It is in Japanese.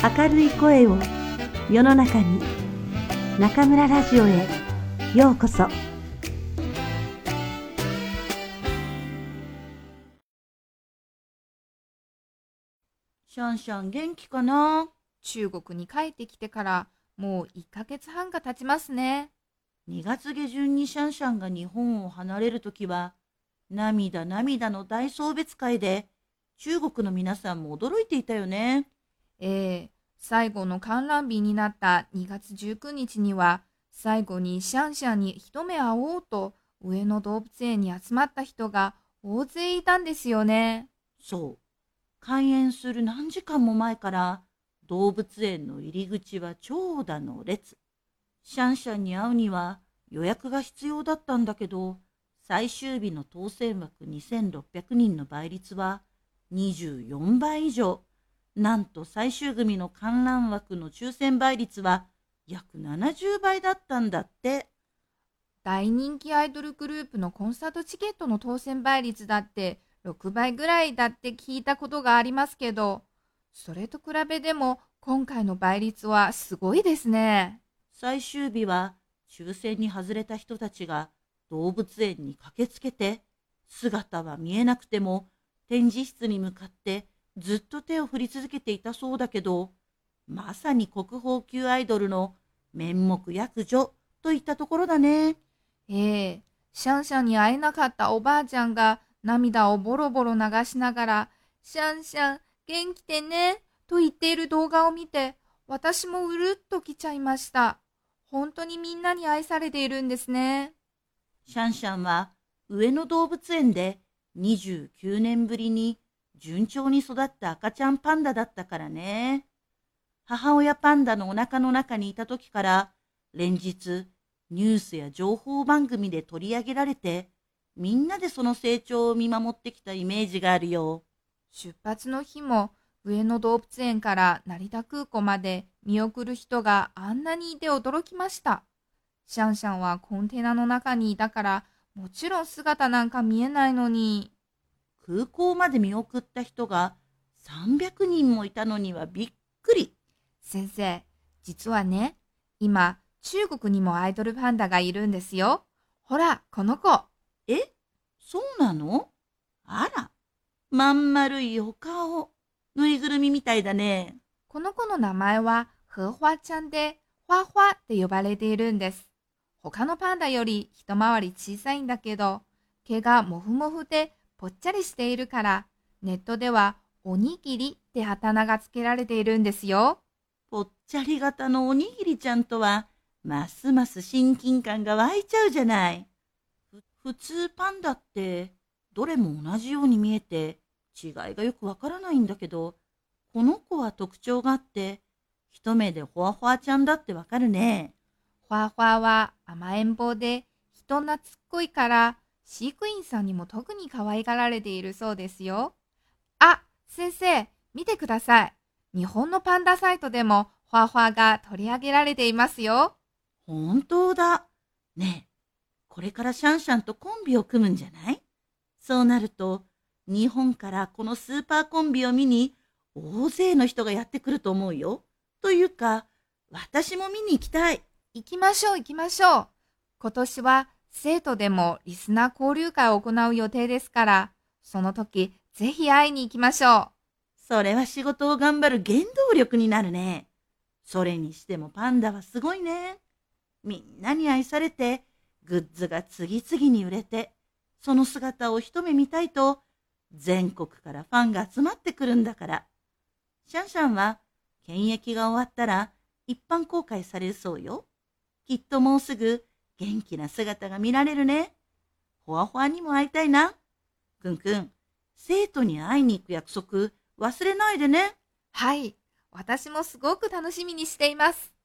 明るい声を世の中に中村ラジオへようこそシャンシャン元気かな？中国に帰ってきてからもう1ヶ月半が経ちますね。2月下旬にシャンシャンが日本を離れるときは涙涙の大送別会で中国の皆さんも驚いていたよね。ええ最後の観覧日になった2月19日には最後にシャンシャンに一目会おうと上野動物園に集まった人が大勢いたんですよね。そう。開園する何時間も前から動物園の入り口は長蛇の列。シャンシャンに会うには予約が必要だったんだけど、最終日の当選枠2600人の倍率は24倍以上。なんと最終組の観覧枠の抽選倍率は約70倍だったんだって。大人気アイドルグループのコンサートチケットの当選倍率だって6倍ぐらいだって聞いたことがありますけど、それと比べても今回の倍率はすごいですね。最終日は抽選に外れた人たちが動物園に駆けつけて姿は見えなくても展示室に向かってずっと手を振り続けていたそうだけどまさに国宝級アイドルの面目躍如といったところだね。ええシャンシャンに会えなかったおばあちゃんが涙をボロボロ流しながら、シャンシャン、元気でね、と言っている動画を見て、私もうるっときちゃいました。本当にみんなに愛されているんですね。シャンシャンは上野動物園で29年ぶりに順調に育った赤ちゃんパンダだったからね。母親パンダのお腹の中にいた時から連日ニュースや情報番組で取り上げられてみんなでその成長を見守ってきたイメージがあるよ。出発の日も上野動物園から成田空港まで見送る人があんなにいて驚きました。シャンシャンはコンテナの中にいたからもちろん姿なんか見えないのに。空港まで見送った人が300人もいたのにはびっくり。先生、実はね、今、中国にもアイドルパンダがいるんですよ。ほら、この子。え？そうなの？あら、まん丸いお顔。ぬいぐるみみたいだね。この子の名前は、荷花ちゃんで、花花って呼ばれているんです。他のパンダより一回り小さいんだけど、毛がもふもふでぽっちゃりしているから、ネットではおにぎりってあだ名がつけられているんですよ。ぽっちゃり型のおにぎりちゃんとは、ますます親近感が湧いちゃうじゃない。ふ普通パンダって、どれも同じように見えて、違いがよくわからないんだけど、この子は特徴があって、一目でほわほわちゃんだってわかるね。花花は甘えん坊で人懐っこいから飼育員さんにも特に可愛がられているそうですよ。あ、先生、見てください。日本のパンダサイトでも花花が取り上げられていますよ。本当だ。ねえ、これからシャンシャンとコンビを組むんじゃない？そうなると、日本からこのスーパーコンビを見に大勢の人がやってくると思うよ。というか、私も見に行きたい。行きましょう行きましょう。今年は生徒でもリスナー交流会を行う予定ですから、その時ぜひ会いに行きましょう。それは仕事を頑張る原動力になるね。それにしてもパンダはすごいね。みんなに愛されて、グッズが次々に売れて、その姿を一目見たいと、全国からファンが集まってくるんだから。シャンシャンは、検疫が終わったら一般公開されるそうよ。きっともうすぐ元気な姿が見られるね。ほわほわにも会いたいな。くんくん、生徒に会いに行く約束忘れないでね。はい、私もすごく楽しみにしています。